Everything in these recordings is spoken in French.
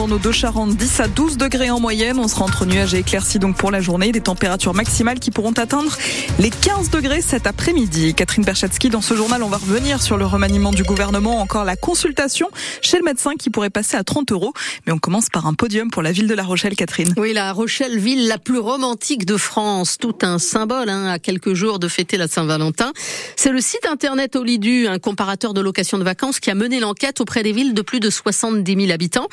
Dans nos deux Charentes, 10 à 12 degrés en moyenne. On sera entre nuages et éclaircies donc pour la journée. Des températures maximales qui pourront atteindre les 15 degrés cet après-midi. Catherine Perchatsky, dans ce journal, on va revenir sur le remaniement du gouvernement. Encore la consultation chez le médecin qui pourrait passer à 30 euros. Mais on commence par un podium pour la ville de La Rochelle, Catherine. Oui, La Rochelle, ville la plus romantique de France. Tout un symbole hein, à quelques jours de fêter la Saint-Valentin. C'est le site internet Olidu, un comparateur de location de vacances qui a mené l'enquête auprès des villes de plus de 70 000 habitants.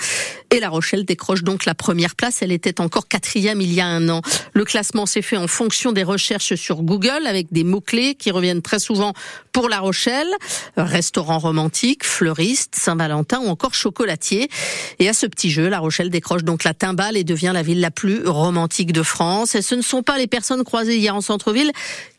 La Rochelle décroche donc la première place. Elle était encore quatrième il y a un an. Le classement s'est fait en fonction des recherches sur Google avec des mots-clés qui reviennent très souvent pour La Rochelle. Restaurant romantique, fleuriste, Saint-Valentin ou encore chocolatier. Et à ce petit jeu, La Rochelle décroche donc la timbale et devient la ville la plus romantique de France. Et ce ne sont pas les personnes croisées hier en centre-ville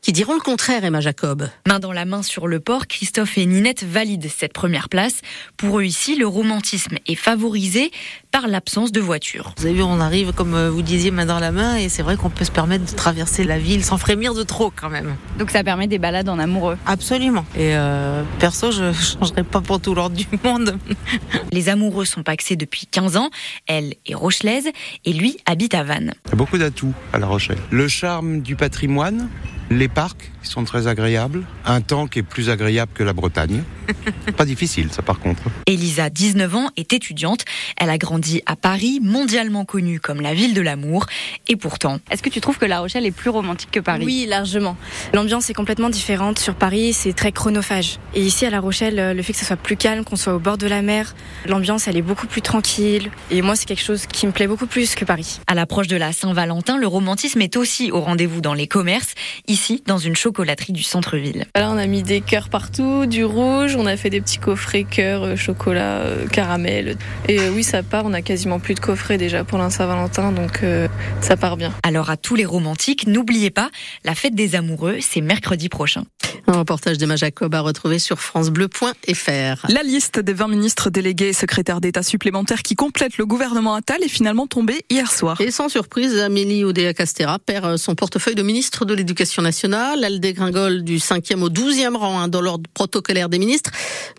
qui diront le contraire, Emma Jacob. Main dans la main sur le port, Christophe et Ninette valident cette première place. Pour eux ici, le romantisme est favorisé par l'absence de voiture. Vous avez vu, on arrive, comme euh, vous disiez, main dans la main, et c'est vrai qu'on peut se permettre de traverser la ville sans frémir de trop quand même. Donc ça permet des balades en amoureux Absolument. Et euh, perso, je ne changerai pas pour tout l'ordre du monde. Les amoureux sont paxés depuis 15 ans. Elle est rochelaise et lui habite à Vannes. Il y a beaucoup d'atouts à La Rochelle. Le charme du patrimoine, les parcs sont très agréables, un temps qui est plus agréable que la Bretagne. Pas difficile ça par contre. Elisa, 19 ans, est étudiante. Elle a grandi à Paris, mondialement connue comme la ville de l'amour. Et pourtant... Est-ce que tu trouves que La Rochelle est plus romantique que Paris? Oui, largement. L'ambiance est complètement différente. Sur Paris, c'est très chronophage. Et ici, à La Rochelle, le fait que ce soit plus calme, qu'on soit au bord de la mer, l'ambiance, elle est beaucoup plus tranquille. Et moi, c'est quelque chose qui me plaît beaucoup plus que Paris. À l'approche de la Saint-Valentin, le romantisme est aussi au rendez-vous dans les commerces, ici, dans une chocolaterie du centre-ville. Là, on a mis des cœurs partout, du rouge, on a fait des petits coffrets cœur, euh, chocolat, euh, caramel. Et euh, oui, ça part, on a quasiment plus de coffrets déjà pour la Saint-Valentin, donc euh, ça part bien. Alors à tous les romantiques, n'oubliez pas, la fête des amoureux, c'est mercredi prochain. Un reportage d'Emma Jacob à retrouver sur francebleu.fr. La liste des 20 ministres délégués et secrétaires d'État supplémentaires qui complètent le gouvernement Attal est finalement tombée hier soir. Et sans surprise, Amélie Oudéa-Castera perd son portefeuille de ministre de l'Éducation Elle dégringole du 5e au 12e rang hein, dans l'ordre protocolaire des ministres.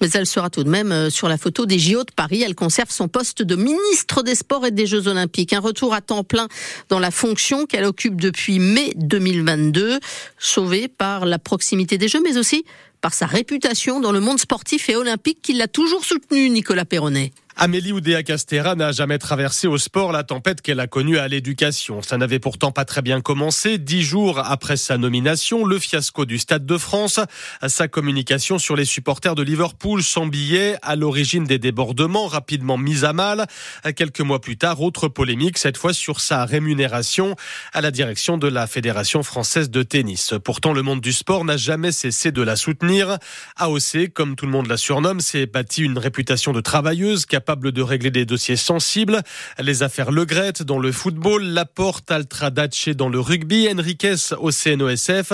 Mais elle sera tout de même euh, sur la photo des JO de Paris. Elle conserve son poste de ministre des Sports et des Jeux Olympiques. Un retour à temps plein dans la fonction qu'elle occupe depuis mai 2022, sauvée par la proximité des Jeux, mais aussi par sa réputation dans le monde sportif et olympique qui l'a toujours soutenu, Nicolas Perronnet. Amélie Oudéa-Castera n'a jamais traversé au sport la tempête qu'elle a connue à l'éducation. Ça n'avait pourtant pas très bien commencé. Dix jours après sa nomination, le fiasco du Stade de France, sa communication sur les supporters de Liverpool sans billets, à l'origine des débordements rapidement mis à mal. Quelques mois plus tard, autre polémique, cette fois sur sa rémunération à la direction de la Fédération française de tennis. Pourtant, le monde du sport n'a jamais cessé de la soutenir. AOC, comme tout le monde la surnomme, s'est bâti une réputation de travailleuse, capable de régler des dossiers sensibles. Les affaires Le Gret dans le football, Laporte, Altradace dans le rugby, Enriquez au CNOSF.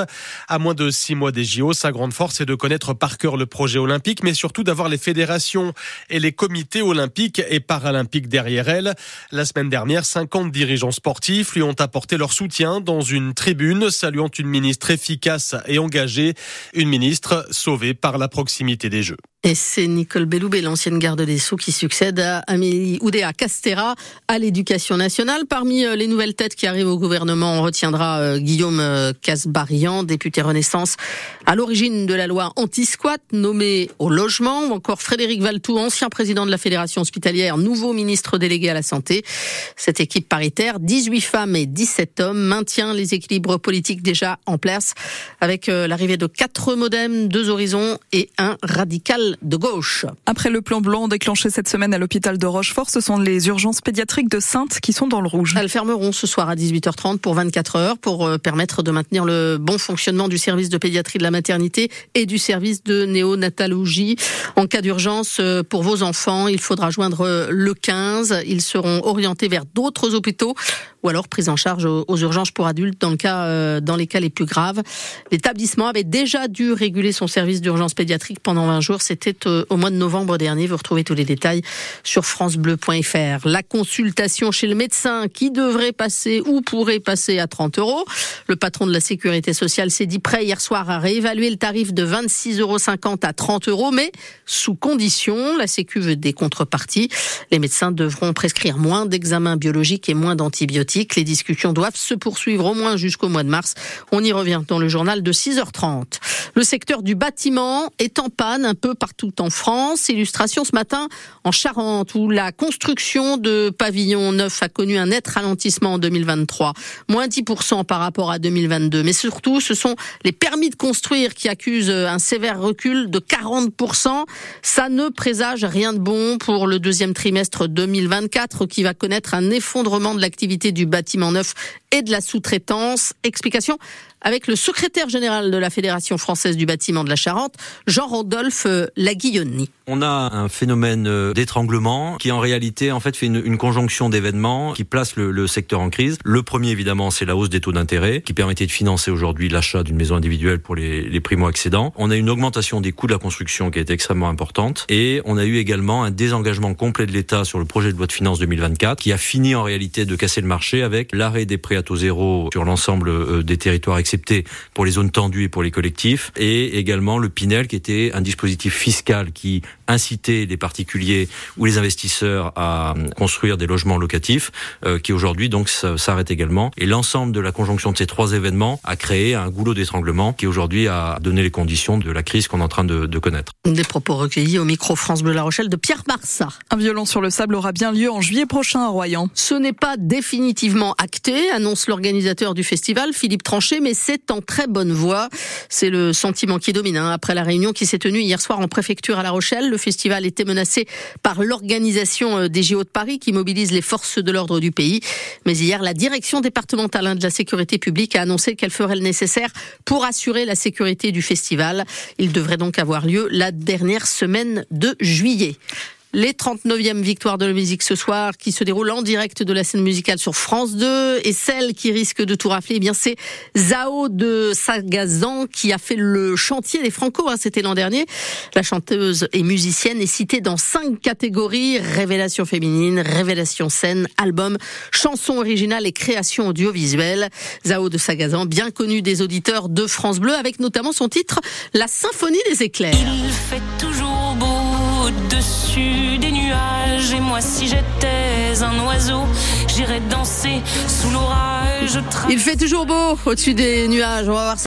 À moins de six mois des JO, sa grande force est de connaître par cœur le projet olympique, mais surtout d'avoir les fédérations et les comités olympiques et paralympiques derrière elle. La semaine dernière, 50 dirigeants sportifs lui ont apporté leur soutien dans une tribune, saluant une ministre efficace et engagée, une ministre sauvée par la proximité des Jeux. Et c'est Nicole Belloubet, l'ancienne garde des Sceaux, qui succède à Amélie Oudéa Castera à l'éducation nationale. Parmi euh, les nouvelles têtes qui arrivent au gouvernement, on retiendra euh, Guillaume euh, Casbarian, député Renaissance, à l'origine de la loi anti-squat, nommé au logement, ou encore Frédéric Valtou, ancien président de la Fédération hospitalière, nouveau ministre délégué à la santé. Cette équipe paritaire, 18 femmes et 17 hommes, maintient les équilibres politiques déjà en place, avec l'arrivée de quatre modems, deux horizons et un radical de gauche. Après le plan blanc déclenché cette semaine à l'hôpital de Rochefort, ce sont les urgences pédiatriques de Sainte qui sont dans le rouge. Elles fermeront ce soir à 18h30 pour 24 heures pour permettre de maintenir le bon fonctionnement du service de pédiatrie de la maternité et du service de néonatologie. En cas d'urgence pour vos enfants, il faudra joindre le 15. Ils seront orientés vers d'autres hôpitaux ou alors prise en charge aux, urgences pour adultes dans, le cas, euh, dans les cas les plus graves. L'établissement avait déjà dû réguler son service d'urgence pédiatrique pendant 20 jours. C'était euh, au mois de novembre dernier. Vous retrouvez tous les détails sur francebleu.fr. La consultation chez le médecin qui devrait passer ou pourrait passer à 30 euros. Le patron de la sécurité sociale s'est dit prêt hier soir à réévaluer le tarif de 26,50 euros à 30 euros, mais sous condition. La Sécu veut des contreparties. Les médecins devront prescrire moins d'examens biologiques et moins d'antibiotiques. Les discussions doivent se poursuivre au moins jusqu'au mois de mars. On y revient dans le journal de 6h30. Le secteur du bâtiment est en panne un peu partout en France. Illustration ce matin en Charente où la construction de pavillons neufs a connu un net ralentissement en 2023, moins 10% par rapport à 2022. Mais surtout, ce sont les permis de construire qui accusent un sévère recul de 40%. Ça ne présage rien de bon pour le deuxième trimestre 2024 qui va connaître un effondrement de l'activité du bâtiment neuf et de la sous-traitance. Explication avec le secrétaire général de la Fédération française du bâtiment de la Charente, Jean-Rodolphe Laguillonni. On a un phénomène euh, d'étranglement qui en réalité en fait fait une, conjonction d'événements qui place le, secteur en crise. Le premier évidemment c'est la hausse des taux d'intérêt qui permettait de financer aujourd'hui l'achat d'une maison individuelle pour les, primo-accédants. On a une augmentation des coûts de la construction qui été extrêmement importante et on a eu également un désengagement complet de l'État sur le projet de loi de finances 2024 qui a fini en réalité de casser le marché avec l'arrêt des prêts à taux zéro sur l'ensemble euh, des territoires pour les zones tendues et pour les collectifs. Et également le Pinel qui était un dispositif fiscal qui inciter les particuliers ou les investisseurs à construire des logements locatifs, euh, qui aujourd'hui donc s'arrête également. Et l'ensemble de la conjonction de ces trois événements a créé un goulot d'étranglement qui aujourd'hui a donné les conditions de la crise qu'on est en train de, de, connaître. Des propos recueillis au micro France Bleu La Rochelle de Pierre Marsat. Un violon sur le sable aura bien lieu en juillet prochain à Royan. Ce n'est pas définitivement acté, annonce l'organisateur du festival, Philippe Tranchet, mais c'est en très bonne voie. C'est le sentiment qui domine hein, après la réunion qui s'est tenue hier soir en préfecture à La Rochelle. Le festival était menacé par l'organisation euh, des JO de Paris qui mobilise les forces de l'ordre du pays. Mais hier, la direction départementale de la sécurité publique a annoncé qu'elle ferait le nécessaire pour assurer la sécurité du festival. Il devrait donc avoir lieu la dernière semaine de juillet les 39e victoires de la musique ce soir qui se déroulent en direct de la scène musicale sur France 2 et celle qui risque de tout rafler, eh bien c'est Zao de Sagazan qui a fait le chantier des Franco, hein, c'était l'an dernier. La chanteuse et musicienne est citée dans cinq catégories révélation féminine, révélation scène, album, chanson originale et création audiovisuelle. Zao de Sagazan, bien connu des auditeurs de France Bleu, avec notamment son titre La Symphonie des éclairs. Des nuages. Et moi, si j'étais un oiseau, j'irais danser sous l'orage. Il fait toujours beau au-dessus des nuages. On va voir